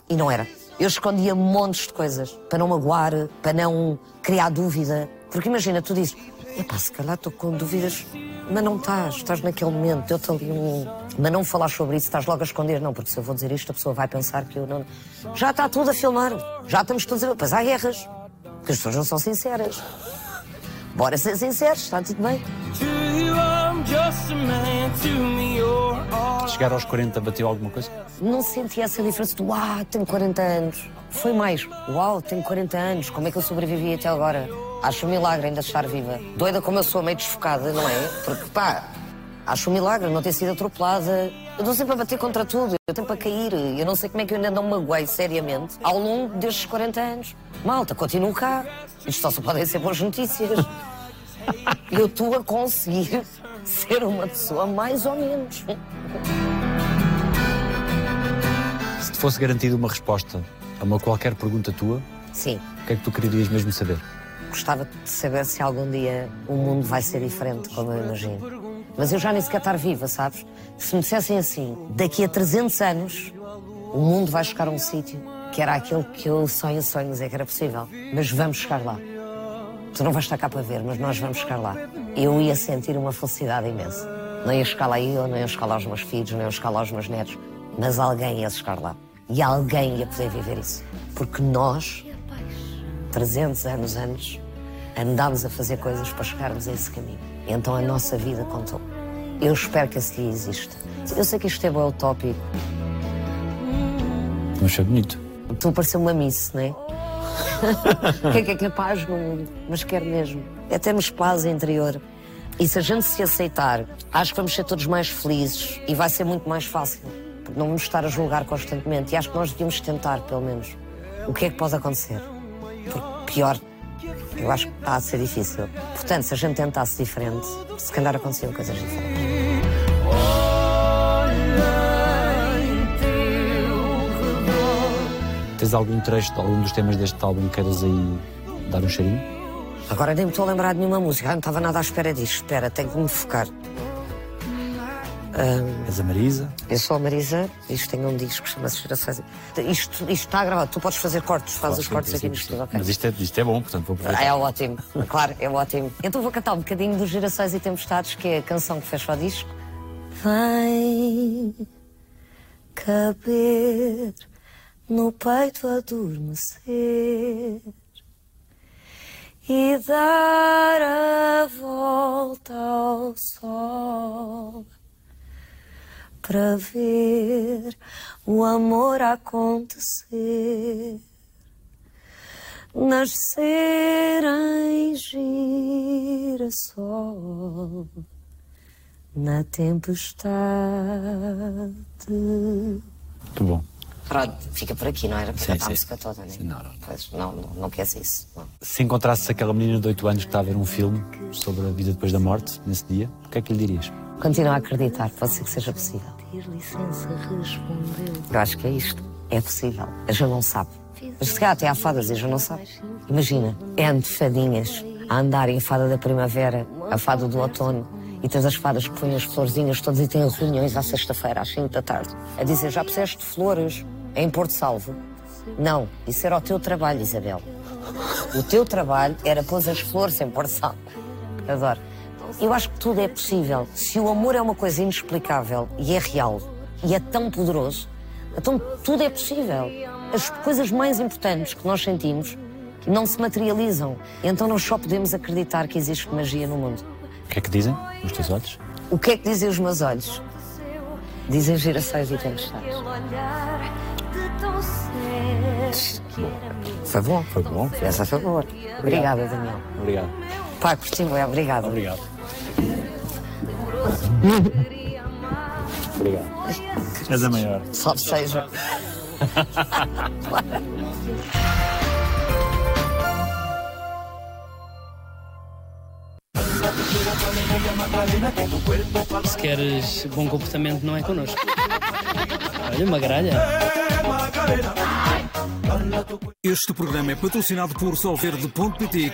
E não era. Eu escondia montes de coisas para não magoar, para não criar dúvida. Porque imagina, tu dizes, epá, se calhar estou com dúvidas, mas não estás, estás naquele momento, deu-te ali um. Mas não falar sobre isso, estás logo a esconder, não, porque se eu vou dizer isto, a pessoa vai pensar que eu não. Já está tudo a filmar, já estamos todos a. Pois há guerras, porque as pessoas não são sinceras. Bora ser sinceros, está tudo bem. Chegar aos 40 bateu alguma coisa? não senti essa diferença do uau, tenho 40 anos. Foi mais, uau, tenho 40 anos, como é que eu sobrevivi até agora? Acho um milagre ainda estar viva. Doida como eu sou, meio desfocada, não é? Porque pá, acho um milagre não ter sido atropelada. Eu estou sempre a bater contra tudo, eu tenho para cair. Eu não sei como é que eu ainda não me magoei seriamente ao longo destes 40 anos. Malta, continuo cá. Isto só se podem ser boas notícias. [LAUGHS] eu estou a conseguir ser uma pessoa mais ou menos. Se te fosse garantida uma resposta a uma qualquer pergunta tua, Sim, o que é que tu querias mesmo saber? gostava de saber se algum dia o mundo vai ser diferente, como eu imagino. Mas eu já nem sequer estar viva, sabes? Se me dissessem assim, daqui a 300 anos, o mundo vai chegar a um sítio que era aquele que eu sonho, sonho dizer que era possível. Mas vamos chegar lá. Tu não vais estar cá para ver, mas nós vamos chegar lá. Eu ia sentir uma felicidade imensa. Não ia chegar lá eu, não ia chegar lá aos meus filhos, não ia chegar lá aos meus netos, mas alguém ia chegar lá. E alguém ia poder viver isso. Porque nós, 300 anos antes, andámos a fazer coisas para chegarmos a esse caminho. Então a nossa vida contou. Eu espero que esse dia exista. Eu sei que isto é bem utópico. Não achei bonito. Tu pareceu uma miss, não é? [LAUGHS] O que é que é capaz no mundo? Mas quero mesmo. É termos paz interior. E se a gente se aceitar, acho que vamos ser todos mais felizes e vai ser muito mais fácil. Porque não vamos estar a julgar constantemente. E acho que nós devíamos tentar, pelo menos. O que é que pode acontecer? Porque pior, eu acho que está a ser difícil. Portanto, se a gente tentasse diferente, se calhar aconteciam coisas diferentes. Tens algum trecho de algum dos temas deste álbum que queiras aí dar um cheirinho? Agora nem me estou a lembrar de nenhuma música. Ah, não estava nada à espera disto. Espera, tenho que me focar. És a Marisa? Eu sou a Marisa, isto tem um disco que chama-se Gerações. Isto, isto está gravado, tu podes fazer cortes, faz os cortes aqui no estúdio, ok? Mas isto é, isto é bom, portanto vou aproveitar. É ótimo, claro, é ótimo. Então vou cantar um bocadinho dos Gerações e Tempestades, que é a canção que fecha o disco. Vem caber no peito adormecer e dar a volta ao sol para ver o amor acontecer nascer em girassol na tempestade. Muito bom. Pronto, fica por aqui, não era para cantar a música toda, né? Sim, não, não. Pois, não, não, não queres isso. Não. Se encontrasses aquela menina de 8 anos que está a ver um filme sobre a vida depois da morte, nesse dia, o que é que lhe dirias? Continua a acreditar, pode ser que seja possível. Eu acho que é isto. É possível. A gente não sabe. Mas se calhar até há fadas e a gente não sabe. Imagina, N de fadinhas a andarem a fada da primavera, a fada do outono, e tens as fadas que põem as florzinhas todas e têm reuniões à sexta-feira, às 5 da tarde, a dizer: Já puseste flores em Porto Salvo? Não, isso era o teu trabalho, Isabel. O teu trabalho era pôr as flores em Porto Salvo. Adoro. Eu acho que tudo é possível. Se o amor é uma coisa inexplicável e é real e é tão poderoso, então tudo é possível. As coisas mais importantes que nós sentimos não se materializam. Então nós só podemos acreditar que existe magia no mundo. O que é que dizem os teus olhos? O que é que dizem os meus olhos? Dizem gerações e tempestades. Foi bom? Foi bom. Essa foi boa. Obrigada, Daniel. Obrigado. Pai, curti bem, obrigada. Obrigado. Obrigado. És a maior. Salve seja. Se queres bom comportamento, não é connosco. Olha, uma gralha. Este programa é patrocinado por Solverde.pt